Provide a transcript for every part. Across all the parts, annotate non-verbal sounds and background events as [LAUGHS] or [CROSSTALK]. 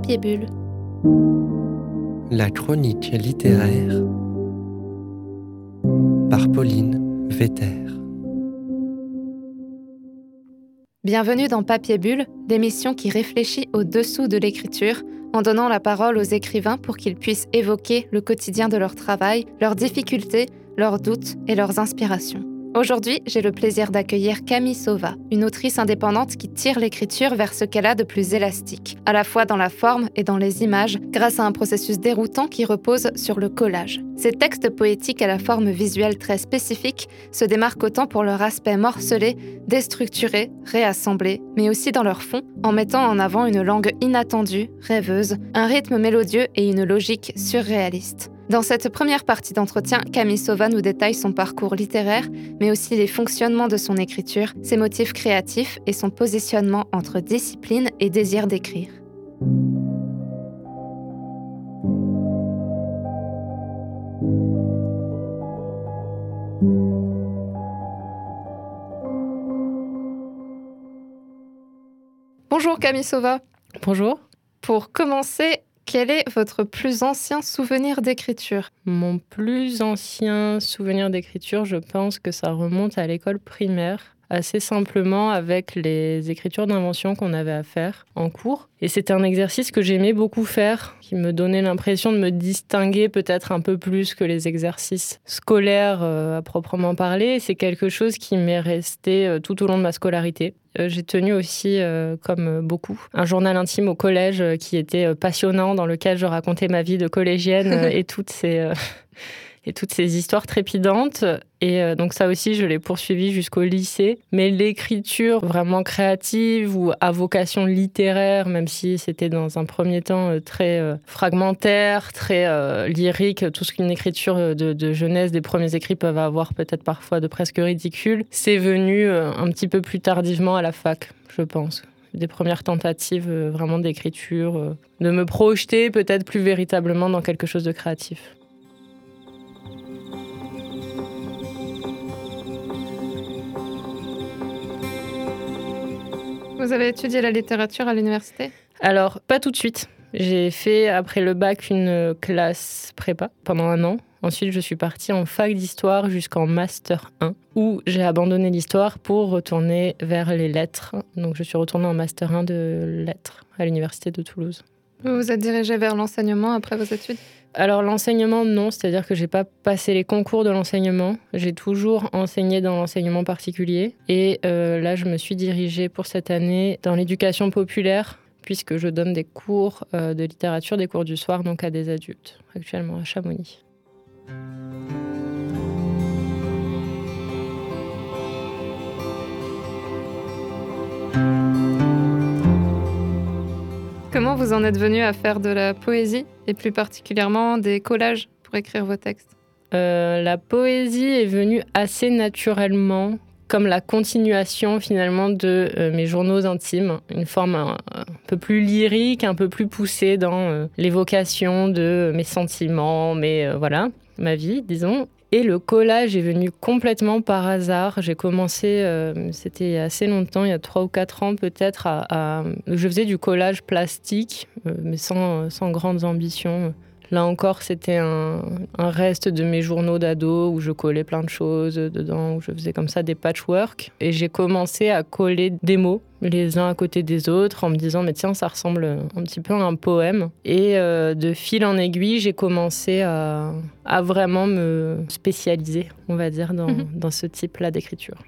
Papier Bulle. La chronique littéraire par Pauline Vetter. Bienvenue dans Papier Bulle, l'émission qui réfléchit au-dessous de l'écriture en donnant la parole aux écrivains pour qu'ils puissent évoquer le quotidien de leur travail, leurs difficultés, leurs doutes et leurs inspirations. Aujourd'hui, j'ai le plaisir d'accueillir Camille Sauva, une autrice indépendante qui tire l'écriture vers ce qu'elle a de plus élastique, à la fois dans la forme et dans les images, grâce à un processus déroutant qui repose sur le collage. Ces textes poétiques à la forme visuelle très spécifique se démarquent autant pour leur aspect morcelé, déstructuré, réassemblé, mais aussi dans leur fond, en mettant en avant une langue inattendue, rêveuse, un rythme mélodieux et une logique surréaliste. Dans cette première partie d'entretien, Camille Sauva nous détaille son parcours littéraire, mais aussi les fonctionnements de son écriture, ses motifs créatifs et son positionnement entre discipline et désir d'écrire. Bonjour Camille Sauva. Bonjour. Pour commencer, quel est votre plus ancien souvenir d'écriture? Mon plus ancien souvenir d'écriture, je pense que ça remonte à l'école primaire assez simplement avec les écritures d'invention qu'on avait à faire en cours. Et c'était un exercice que j'aimais beaucoup faire, qui me donnait l'impression de me distinguer peut-être un peu plus que les exercices scolaires euh, à proprement parler. C'est quelque chose qui m'est resté euh, tout au long de ma scolarité. Euh, j'ai tenu aussi, comme beaucoup, un journal intime au collège qui était passionnant, dans lequel je racontais ma vie de collégienne [LAUGHS] et toutes ces et toutes ces histoires trépidantes. Et euh, donc ça aussi, je l'ai poursuivi jusqu'au lycée. Mais l'écriture vraiment créative ou à vocation littéraire, même si c'était dans un premier temps euh, très euh, fragmentaire, très lyrique, tout ce qu'une écriture de, de, jeunesse, des premiers écrits peuvent avoir peut-être parfois de presque ridicule, c'est venu un petit peu plus tardivement à la fac, je pense des premières tentatives vraiment d'écriture, de me projeter peut-être plus véritablement dans quelque chose de créatif. Vous avez étudié la littérature à l'université? Alors, pas tout de suite. J'ai fait, après le bac, une classe prépa pendant un an. Ensuite, je suis partie en fac d'histoire jusqu'en master 1, où j'ai abandonné l'histoire pour retourner vers les lettres. Donc, je suis retournée en master 1 de lettres à l'université de Toulouse. Vous vous êtes dirigée vers l'enseignement après vos études? Alors l'enseignement, non, c'est-à-dire que j'ai pas passé les concours de l'enseignement. J'ai toujours enseigné dans l'enseignement particulier. Et euh, là, je me suis dirigée pour cette année dans l'éducation populaire, puisque je donne des cours euh, de littérature, des cours du soir, donc à des adultes, actuellement à Chamonix. Comment vous en êtes venu à faire de la poésie? Et plus particulièrement des collages pour écrire vos textes euh, La poésie est venue assez naturellement comme la continuation finalement de euh, mes journaux intimes, une forme un, peu plus lyrique, un peu plus poussée dans euh, l'évocation de mes sentiments, mais voilà, ma vie, disons. Et le collage est venu complètement par hasard. J'ai commencé, euh, c'était il y a assez longtemps, il y a trois ou quatre ans peut-être, à, je faisais du collage plastique, euh, mais sans grandes ambitions. Là encore, c'était un, reste de mes journaux d'ado où je collais plein de choses dedans, où je faisais comme ça des patchwork. Et j'ai commencé à coller des mots les uns à côté des autres en me disant mais tiens ça ressemble un petit peu à un poème et euh, de fil en aiguille j'ai commencé à, vraiment me spécialiser on va dire dans, mhm. dans ce type là d'écriture.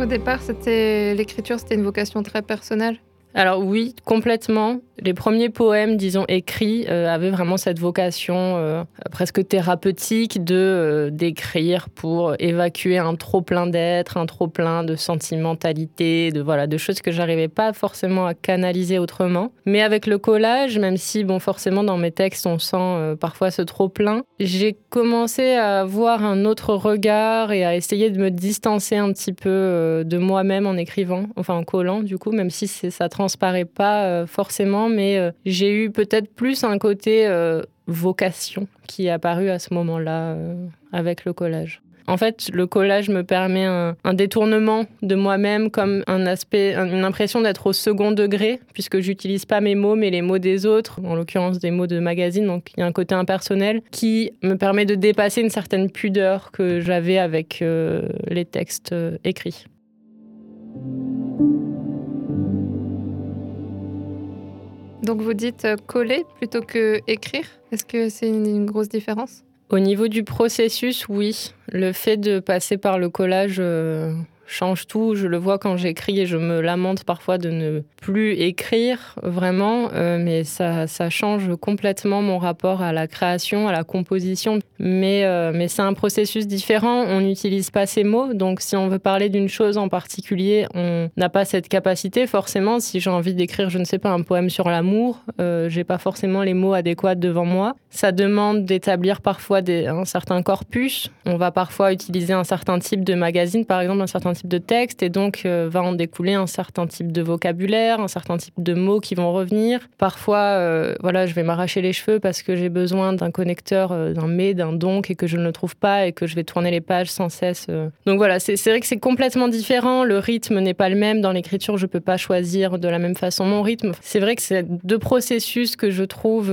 Au départ, c'était l'écriture, c'était une vocation très personnelle? Alors oui, complètement. Les premiers poèmes, disons, écrits euh, avaient vraiment cette vocation euh, presque thérapeutique de euh, d'écrire pour évacuer un trop plein d'être, un trop plein de sentimentalité, de voilà, de choses que j'arrivais pas forcément à canaliser autrement. Mais avec le collage, même si bon, forcément dans mes textes on sent parfois ce trop plein, j'ai commencé à avoir un autre regard et à essayer de me distancer un petit peu de moi-même en écrivant, enfin en collant du coup, même si ça transparaît pas forcément mais euh, j'ai eu peut-être plus un côté euh, vocation qui est apparu à ce moment-là euh, avec le collage. En fait, le collage me permet un, détournement de moi-même comme un aspect, une impression d'être au second degré, puisque j'utilise pas mes mots, mais les mots des autres, en l'occurrence des mots de magazine. Donc il y a un côté impersonnel qui me permet de dépasser une certaine pudeur que j'avais avec les textes écrits. Donc vous dites euh, coller plutôt que écrire. Est-ce que c'est une, grosse différence? Au niveau du processus, oui. Le fait de passer par le collage euh, change tout. Je le vois quand j'écris et je me lamente parfois de ne plus écrire vraiment, euh, mais ça, change complètement mon rapport à la création, à la composition. Mais, euh, mais c'est un processus différent. On n'utilise pas ces mots. Donc si on veut parler d'une chose en particulier, on n'a pas cette capacité. Forcément, si j'ai envie d'écrire, je ne sais pas, un poème sur l'amour, euh, j'ai pas forcément les mots adéquats devant moi. Ça demande d'établir parfois un certain corpus. On va parfois utiliser un certain type de magazine, par exemple, un certain de texte, et donc euh, va en découler un certain type de vocabulaire, un certain type de mots qui vont revenir. Parfois, euh, voilà, je vais m'arracher les cheveux parce que j'ai besoin d'un connecteur, euh, d'un mais, d'un donc, et que je ne le trouve pas, et que je vais tourner les pages sans cesse. Donc voilà, c'est vrai que c'est complètement différent. Le rythme n'est pas le même. Dans l'écriture, je peux pas choisir de la même façon mon rythme. C'est vrai que c'est deux processus que je trouve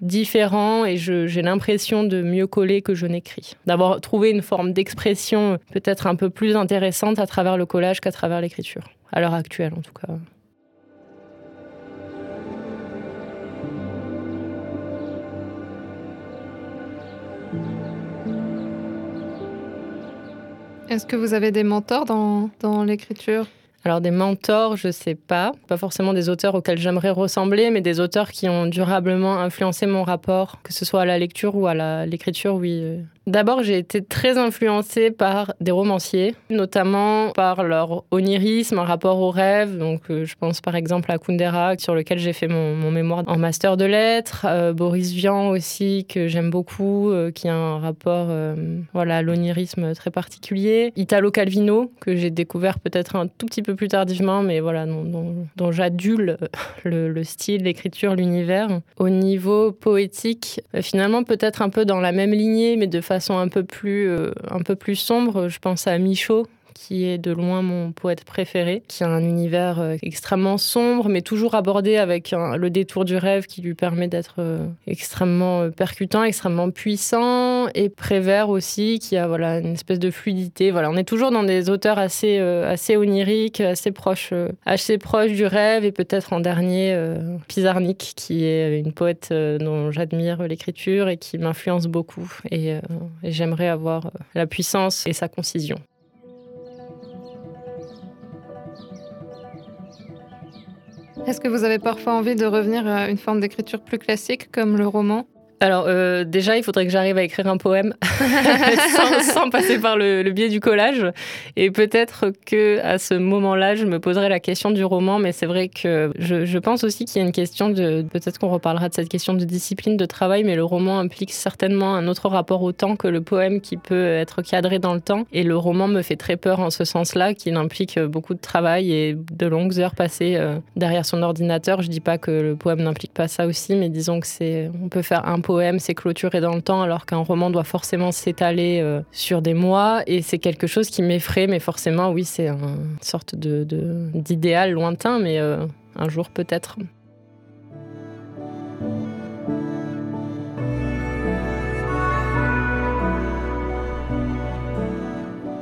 différents, et j'ai l'impression de mieux coller que je n'écris. D'avoir trouvé une forme d'expression peut-être un peu plus intéressante à travers le collage qu'à travers l'écriture, à l'heure actuelle en tout cas. Est-ce que vous avez des mentors dans, dans l'écriture? Alors des mentors, je sais pas, pas forcément des auteurs auxquels j'aimerais ressembler, mais des auteurs qui ont durablement influencé mon rapport, que ce soit à la lecture ou à l'écriture, oui, euh, D'abord, j'ai été très influencée par des romanciers, notamment par leur onirisme, un rapport au rêve. Donc, euh, je pense par exemple à Kundera, sur lequel j'ai fait mon, mémoire en master de lettres. Euh, Boris Vian aussi, que j'aime beaucoup, euh, qui a un rapport voilà, à l'onirisme très particulier. Italo Calvino, que j'ai découvert peut-être un tout petit peu plus tardivement, mais voilà, dont, j'adule [LAUGHS] le, le, style, l'écriture, l'univers. Au niveau poétique, finalement, peut-être un peu dans la même lignée, mais de façon façon un peu plus, euh, un peu plus sombre. Je pense à Michaud, qui est de loin mon poète préféré, qui a un univers euh, extrêmement sombre, mais toujours abordé avec le détour du rêve qui lui permet d'être euh, extrêmement percutant, extrêmement puissant, et Prévert aussi, qui a voilà une espèce de fluidité. Voilà, on est toujours dans des auteurs assez assez oniriques, assez proches, assez proches du rêve, et peut-être en dernier Pizarnik, qui est une poète dont j'admire l'écriture et qui m'influence beaucoup. Et j'aimerais avoir euh, la puissance et sa concision. Est-ce que vous avez parfois envie de revenir à une forme d'écriture plus classique comme le roman? Alors euh, déjà, il faudrait que j'arrive à écrire un poème [LAUGHS] sans, passer par le, biais du collage. Et peut-être que à ce moment-là, je me poserai la question du roman. Mais c'est vrai que je, pense aussi qu'il y a une question de... Peut-être qu'on reparlera de cette question de discipline de travail, mais le roman implique certainement un autre rapport au temps que le poème qui peut être cadré dans le temps. Et le roman me fait très peur en ce sens-là, qu'il implique beaucoup de travail et de longues heures passées euh, derrière son ordinateur. Je dis pas que le poème n'implique pas ça aussi, mais disons que c'est... On peut faire un poème poème s'est clôturé dans le temps alors qu'un roman doit forcément s'étaler euh, sur des mois et c'est quelque chose qui m'effraie mais forcément oui c'est une sorte d'idéal lointain mais euh, un jour peut-être.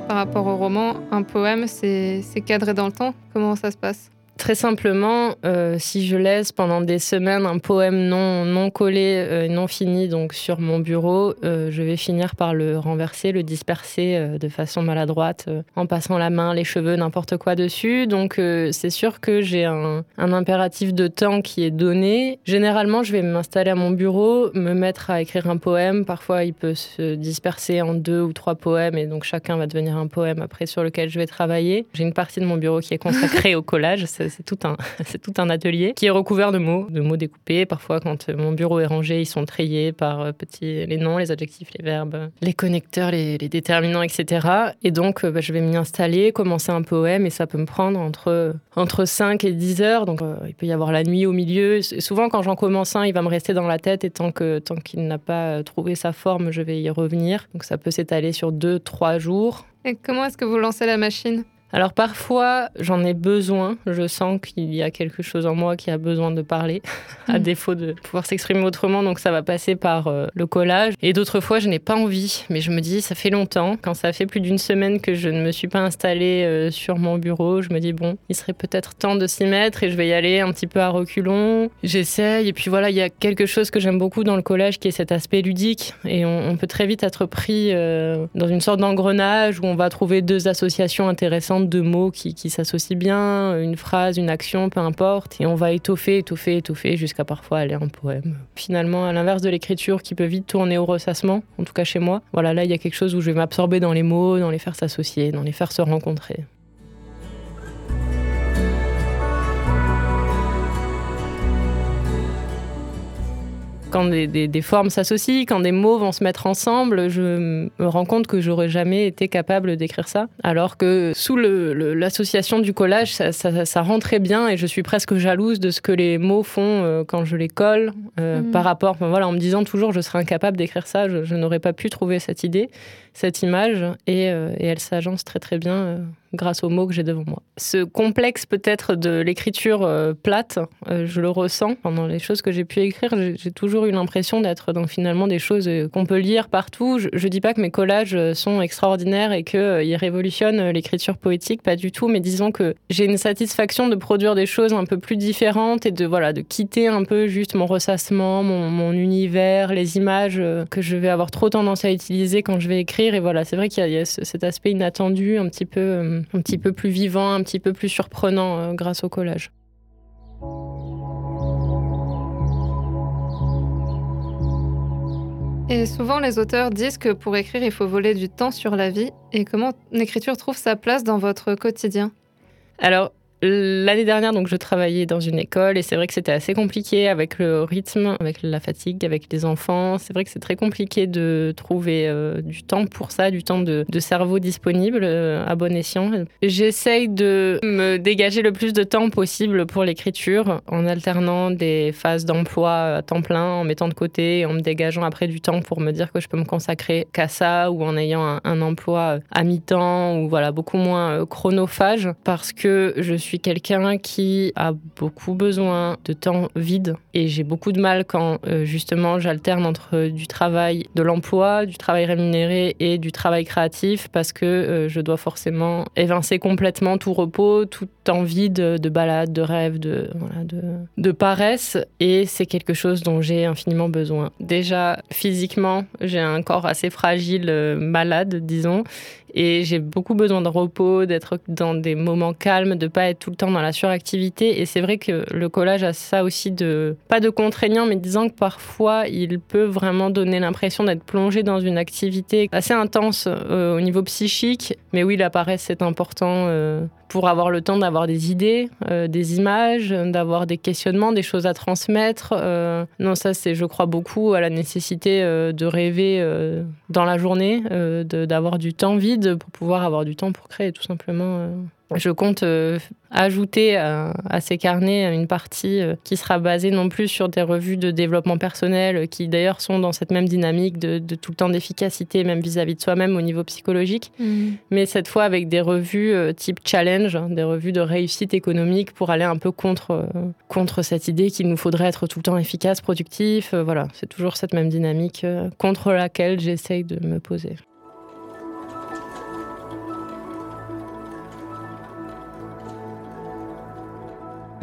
Par rapport au roman, un poème, c'est cadré dans le temps. Comment ça se passe? Très simplement, euh, si je laisse pendant des semaines un poème non, collé, euh, non fini donc sur mon bureau, euh, je vais finir par le renverser, le disperser de façon maladroite en passant la main, les cheveux, n'importe quoi dessus. Donc c'est sûr que j'ai un, impératif de temps qui est donné. Généralement, je vais m'installer à mon bureau, me mettre à écrire un poème. Parfois, il peut se disperser en deux ou trois poèmes et donc chacun va devenir un poème après sur lequel je vais travailler. J'ai une partie de mon bureau qui est consacrée au collage c'est tout, un, [LAUGHS] tout un atelier qui est recouvert de mots, de mots découpés. Parfois, quand mon bureau est rangé, ils sont triés par petits, les noms, les adjectifs, les verbes, les connecteurs, les, déterminants, etc. Et donc, bah, je vais m'y installer, commencer un poème, et ça peut me prendre entre, entre 5 et 10 heures. Donc, il peut y avoir la nuit au milieu. Souvent, quand j'en commence un, il va me rester dans la tête, et tant qu'il tant qu'il n'a pas trouvé sa forme, je vais y revenir. Donc, ça peut s'étaler sur 2-3 jours. Et comment est-ce que vous lancez la machine? Alors parfois, j'en ai besoin. Je sens qu'il y a quelque chose en moi qui a besoin de parler, [LAUGHS] à mm. défaut de pouvoir s'exprimer autrement. Donc ça va passer par euh, le collage. Et d'autres fois, je n'ai pas envie. Mais je me dis, ça fait longtemps. Quand ça fait plus d'une semaine que je ne me suis pas installée euh, sur mon bureau, je me dis, bon, il serait peut-être temps de s'y mettre et je vais y aller un petit peu à reculons. J'essaye. Et puis voilà, il y a quelque chose que j'aime beaucoup dans le collage qui est cet aspect ludique. Et on, peut très vite être pris euh, dans une sorte d'engrenage où on va trouver deux associations intéressantes de mots qui, s'associent bien, une phrase, une action, peu importe, et on va étoffer, étoffer, étoffer jusqu'à parfois aller en poème. Finalement, à l'inverse de l'écriture qui peut vite tourner au ressassement, en tout cas chez moi, voilà, là il y a quelque chose où je vais m'absorber dans les mots, dans les faire s'associer, dans les faire se rencontrer. Quand des, formes s'associent, quand des mots vont se mettre ensemble, je me rends compte que j'aurais jamais été capable d'écrire ça. Alors que sous l'association du collage, ça, rend très bien et je suis presque jalouse de ce que les mots font euh, quand je les colle euh, mhm. par rapport, voilà, en me disant toujours je serais incapable d'écrire ça, je, n'aurais pas pu trouver cette idée, cette image et, euh, et elle s'agence très très bien grâce aux mots que j'ai devant moi. Ce complexe peut-être de l'écriture euh, plate, euh, je le ressens pendant les choses que j'ai pu écrire. J'ai toujours eu l'impression d'être dans finalement des choses euh, qu'on peut lire partout. Je, ne dis pas que mes collages sont extraordinaires et qu'ils révolutionnent l'écriture poétique, pas du tout, mais disons que j'ai une satisfaction de produire des choses un peu plus différentes et de voilà de quitter un peu juste mon ressassement, mon univers, les images que je vais avoir trop tendance à utiliser quand je vais écrire. Et voilà, c'est vrai qu'il y, a cet aspect inattendu, un petit peu un petit peu plus vivant, un petit peu plus surprenant euh, grâce au collage. Et souvent, les auteurs disent que pour écrire, il faut voler du temps sur la vie. Et comment l'écriture trouve sa place dans votre quotidien? Alors, L'année dernière, donc, je travaillais dans une école et c'est vrai que c'était assez compliqué avec le rythme, avec la fatigue, avec les enfants. C'est vrai que c'est très compliqué de trouver euh, du temps pour ça, du temps de, cerveau disponible euh, à bon escient. J'essaye de me dégager le plus de temps possible pour l'écriture en alternant des phases d'emploi à temps plein, en mettant de côté, en me dégageant après du temps pour me dire que je peux me consacrer qu'à ça ou en ayant un, emploi à mi-temps ou voilà beaucoup moins euh, chronophage parce que je suis suis quelqu'un qui a beaucoup besoin de temps vide et j'ai beaucoup de mal quand euh, justement j'alterne entre du travail, de l'emploi, du travail rémunéré et du travail créatif parce que euh, je dois forcément évincer complètement tout repos, tout temps vide de balade, de rêve, de, de, de paresse et c'est quelque chose dont j'ai infiniment besoin. Déjà physiquement, j'ai un corps assez fragile, euh, malade disons et j'ai beaucoup besoin de repos, d'être dans des moments calmes, de pas être tout le temps dans la suractivité. Et c'est vrai que le collage a ça aussi de, pas de contraignant, mais disant que parfois il peut vraiment donner l'impression d'être plongé dans une activité assez intense euh, au niveau psychique. Mais oui, la paresse, c'est important. Euh, pour avoir le temps d'avoir des idées, euh, des images, d'avoir des questionnements, des choses à transmettre. Euh, non, ça, c'est, je crois beaucoup à la nécessité de rêver dans la journée, d'avoir du temps vide pour pouvoir avoir du temps pour créer, tout simplement. Je compte euh, ajouter à, ces carnets une partie euh, qui sera basée non plus sur des revues de développement personnel, qui d'ailleurs sont dans cette même dynamique de, tout le temps d'efficacité, même vis-à-vis de soi-même au niveau psychologique, mmh. mais cette fois avec des revues euh, type challenge, des revues de réussite économique pour aller un peu contre, contre cette idée qu'il nous faudrait être tout le temps efficace, productif. voilà, c'est toujours cette même dynamique contre laquelle j'essaye de me poser.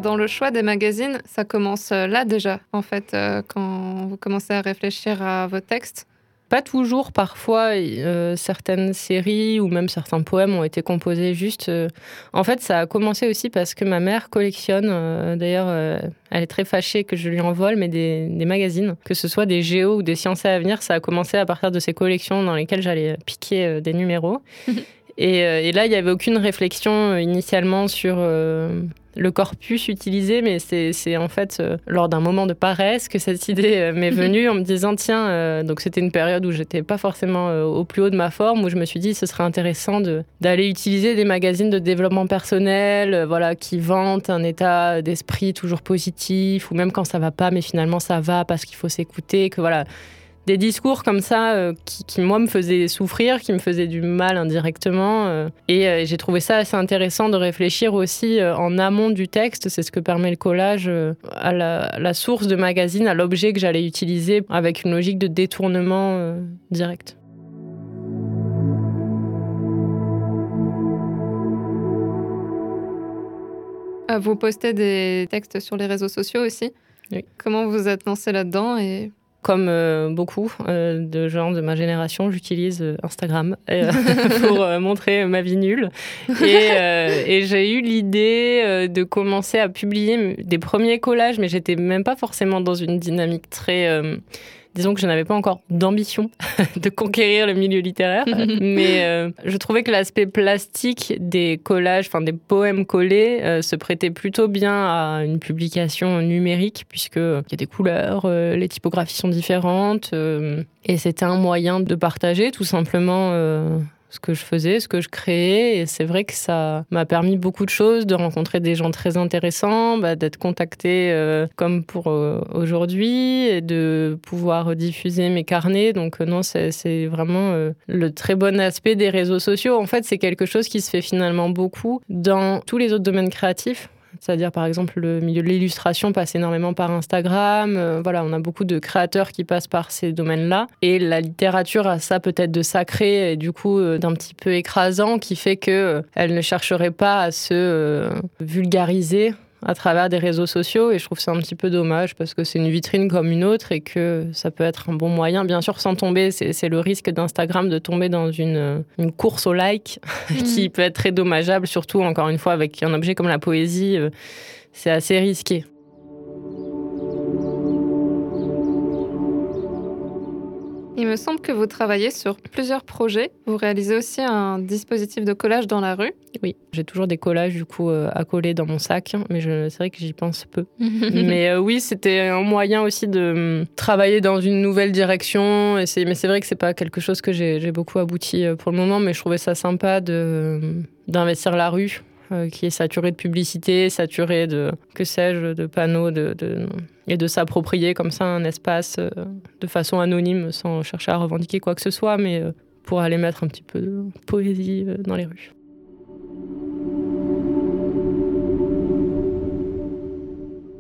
Dans le choix des magazines, ça commence euh, là déjà, en fait, euh, quand vous commencez à réfléchir à vos textes pas toujours, parfois euh, certaines séries ou même certains poèmes ont été composés juste. En fait, ça a commencé aussi parce que ma mère collectionne, d'ailleurs, elle est très fâchée que je lui envole, mais des, des, magazines, que ce soit des géos ou des sciences à venir, ça a commencé à partir de ces collections dans lesquelles j'allais piquer des numéros. [LAUGHS] et, et, là, il n'y avait aucune réflexion initialement sur le corpus utilisé, mais c'est en fait euh, lors d'un moment de paresse que cette idée euh, m'est venue en me disant tiens, euh, donc c'était une période où j'étais pas forcément au plus haut de ma forme, où je me suis dit ce serait intéressant d'aller utiliser des magazines de développement personnel, voilà, qui vantent un état d'esprit toujours positif, ou même quand ça va pas, mais finalement ça va parce qu'il faut s'écouter, que voilà des discours comme ça euh, qui, moi, me faisaient souffrir, qui me faisaient du mal indirectement. Euh. et euh, j'ai trouvé ça assez intéressant de réfléchir aussi en amont du texte. C'est ce que permet le collage à la, source de magazine, à l'objet que j'allais utiliser avec une logique de détournement direct. Vous postez des textes sur les réseaux sociaux aussi? Oui. Comment vous êtes lancé là-dedans et comme euh, beaucoup euh, de gens de ma génération, j'utilise euh, Instagram [LAUGHS] pour montrer ma vie nulle. Et, et j'ai eu l'idée de commencer à publier des premiers collages, mais j'étais même pas forcément dans une dynamique très disons que je n'avais pas encore d'ambition [LAUGHS] de conquérir le milieu littéraire, [LAUGHS] mais euh, je trouvais que l'aspect plastique des collages, enfin des poèmes collés, euh, se prêtait plutôt bien à une publication numérique, puisqu'il y a des couleurs, euh, les typographies sont différentes, et c'était un moyen de partager tout simplement ce que je faisais, ce que je créais. Et c'est vrai que ça m'a permis beaucoup de choses, de rencontrer des gens très intéressants, bah, d'être contacté euh, comme pour euh, aujourd'hui, et de pouvoir diffuser mes carnets. Donc euh, non, c'est vraiment le très bon aspect des réseaux sociaux. En fait, c'est quelque chose qui se fait finalement beaucoup dans tous les autres domaines créatifs. C'est-à-dire, par exemple, le milieu de l'illustration passe énormément par Instagram. Euh, voilà, on a beaucoup de créateurs qui passent par ces domaines-là. Et la littérature a ça peut-être de sacré et du coup euh, d'un petit peu écrasant qui fait qu'elle euh, elle ne chercherait pas à se vulgariser à travers des réseaux sociaux et je trouve ça un petit peu dommage parce que c'est une vitrine comme une autre et que ça peut être un bon moyen, bien sûr sans tomber, c'est le risque d'Instagram de tomber dans une, une, course au like [LAUGHS] qui mm. peut être très dommageable, surtout encore une fois avec un objet comme la poésie, euh, c'est assez risqué. Il me semble que vous travaillez sur plusieurs projets. Vous réalisez aussi un dispositif de collage dans la rue. Oui, j'ai toujours des collages du coup euh, à coller dans mon sac, mais c'est vrai que j'y pense peu. [LAUGHS] mais euh, oui, c'était un moyen aussi de hum, travailler dans une nouvelle direction. Et mais c'est vrai que c'est pas quelque chose que j'ai beaucoup abouti euh, pour le moment, mais je trouvais ça sympa de hum, d'investir la rue euh, qui est saturé de publicité, saturé de, que sais-je, de panneaux, de, et de s'approprier comme ça un espace euh, de façon anonyme sans chercher à revendiquer quoi que ce soit, mais euh, pour aller mettre un petit peu de poésie dans les rues.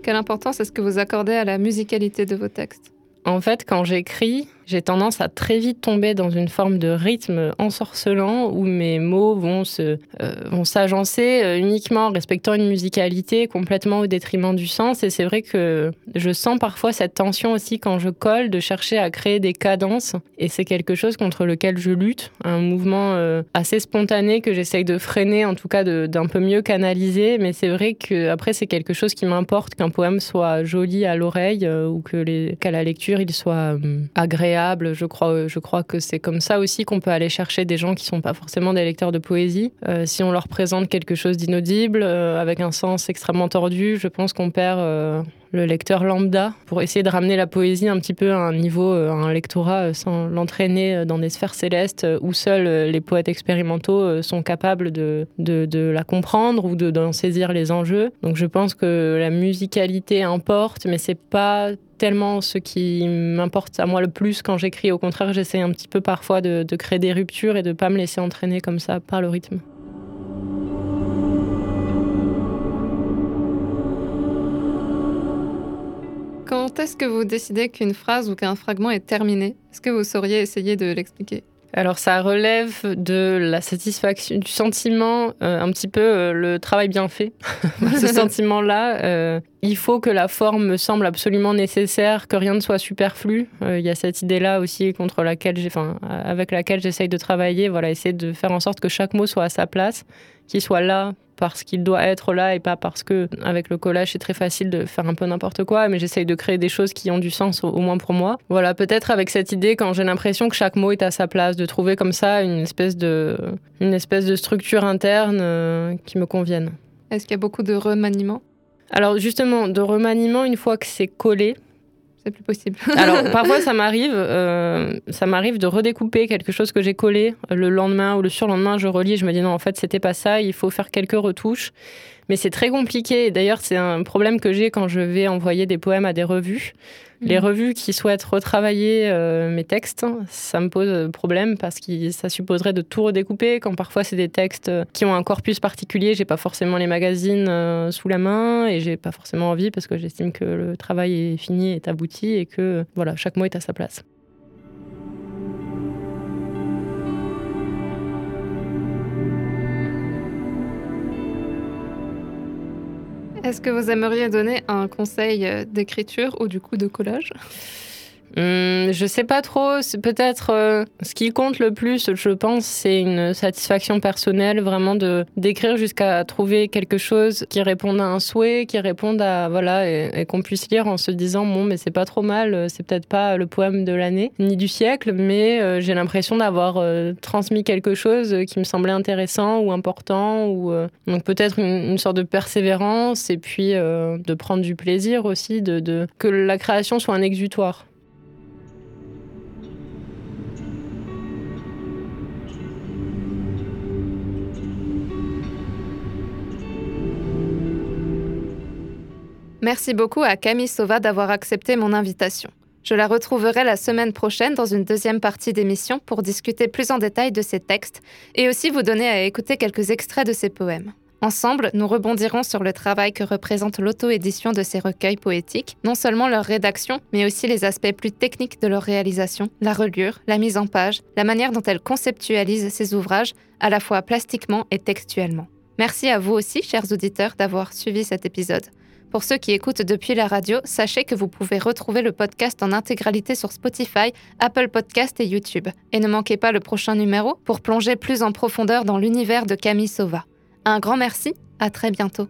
Quelle importance est-ce que vous accordez à la musicalité de vos textes? En fait, quand j'écris, j'ai tendance à très vite tomber dans une forme de rythme ensorcelant où mes mots vont se euh, vont s'agencer euh, uniquement en respectant une musicalité complètement au détriment du sens. Et c'est vrai que je sens parfois cette tension aussi quand je colle de chercher à créer des cadences. Et c'est quelque chose contre lequel je lutte un mouvement euh, assez spontané que j'essaye de freiner en tout cas d'un peu mieux canaliser. Mais c'est vrai que après c'est quelque chose qui m'importe qu'un poème soit joli à l'oreille ou que qu'à la lecture il soit agréable je crois, je crois que c'est comme ça aussi qu'on peut aller chercher des gens qui sont pas forcément des lecteurs de poésie. Euh, si on leur présente quelque chose d'inaudible, euh, avec un sens extrêmement tordu, je pense qu'on perd euh, le lecteur lambda pour essayer de ramener la poésie un petit peu à un niveau, à un lectorat sans l'entraîner dans des sphères célestes où seuls les poètes expérimentaux sont capables de, de, de la comprendre ou d'en saisir les enjeux. Donc je pense que la musicalité importe, mais c'est pas tellement ce qui m'importe à moi le plus quand j'écris. Au contraire, j'essaie un petit peu parfois de, créer des ruptures et de ne pas me laisser entraîner comme ça par le rythme. Quand est-ce que vous décidez qu'une phrase ou qu'un fragment est terminé? Est-ce que vous sauriez essayer de l'expliquer? Alors ça relève de la satisfaction, du sentiment, euh, un petit peu euh, le travail bien fait. [LAUGHS] [LAUGHS] Ce sentiment-là, euh, il faut que la forme me semble absolument nécessaire, que rien ne soit superflu. Il y a cette idée-là aussi contre laquelle enfin, avec laquelle j'essaye de travailler. Voilà, essayer de faire en sorte que chaque mot soit à sa place, qu'il soit là parce qu'il doit être là et pas parce que avec le collage c'est très facile de faire un peu n'importe quoi mais j'essaye de créer des choses qui ont du sens au, moins pour moi. Voilà peut-être avec cette idée quand j'ai l'impression que chaque mot est à sa place de trouver comme ça une espèce de une espèce de structure interne euh, qui me convienne. Est-ce qu'il y a beaucoup de remaniements? Alors justement, de remaniement, une fois que c'est collé, c'est plus possible. [LAUGHS] Alors [LAUGHS] parfois ça m'arrive, euh, ça m'arrive de redécouper quelque chose que j'ai collé le lendemain ou le surlendemain, je relis, je me dis non en fait c'était pas ça, il faut faire quelques retouches. Mais c'est très compliqué. D'ailleurs, c'est un problème que j'ai quand je vais envoyer des poèmes à des revues. Les mhm. revues qui souhaitent retravailler euh, mes textes, ça me pose problème parce que ça supposerait de tout redécouper. Quand parfois c'est des textes qui ont un corpus particulier, j'ai pas forcément les magazines euh, sous la main et j'ai pas forcément envie parce que j'estime que le travail est fini, est abouti et que voilà, chaque mot est à sa place. Est-ce que vous aimeriez donner un conseil euh, d'écriture ou du coup de collage? Hum, je sais pas trop. C'est peut-être euh, ce qui compte le plus, je pense, c'est une satisfaction personnelle, vraiment de d'écrire jusqu'à trouver quelque chose qui réponde à un souhait, qui réponde à voilà, et, qu'on puisse lire en se disant bon, mais c'est pas trop mal. Euh, c'est peut-être pas le poème de l'année ni du siècle, mais euh, j'ai l'impression d'avoir transmis quelque chose qui me semblait intéressant ou important, ou donc peut-être une, sorte de persévérance et puis de prendre du plaisir aussi, de, que la création soit un exutoire. Merci beaucoup à Camille Sauva d'avoir accepté mon invitation. Je la retrouverai la semaine prochaine dans une deuxième partie d'émission pour discuter plus en détail de ses textes et aussi vous donner à écouter quelques extraits de ses poèmes. Ensemble, nous rebondirons sur le travail que représente l'auto-édition de ces recueils poétiques, non seulement leur rédaction, mais aussi les aspects plus techniques de leur réalisation, la reliure, la mise en page, la manière dont elle conceptualise ses ouvrages, à la fois plastiquement et textuellement. Merci à vous aussi, chers auditeurs, d'avoir suivi cet épisode. Pour ceux qui écoutent depuis la radio, sachez que vous pouvez retrouver le podcast en intégralité sur Spotify, Apple Podcast et YouTube. Et ne manquez pas le prochain numéro pour plonger plus en profondeur dans l'univers de Camille Sauva. Un grand merci, à très bientôt.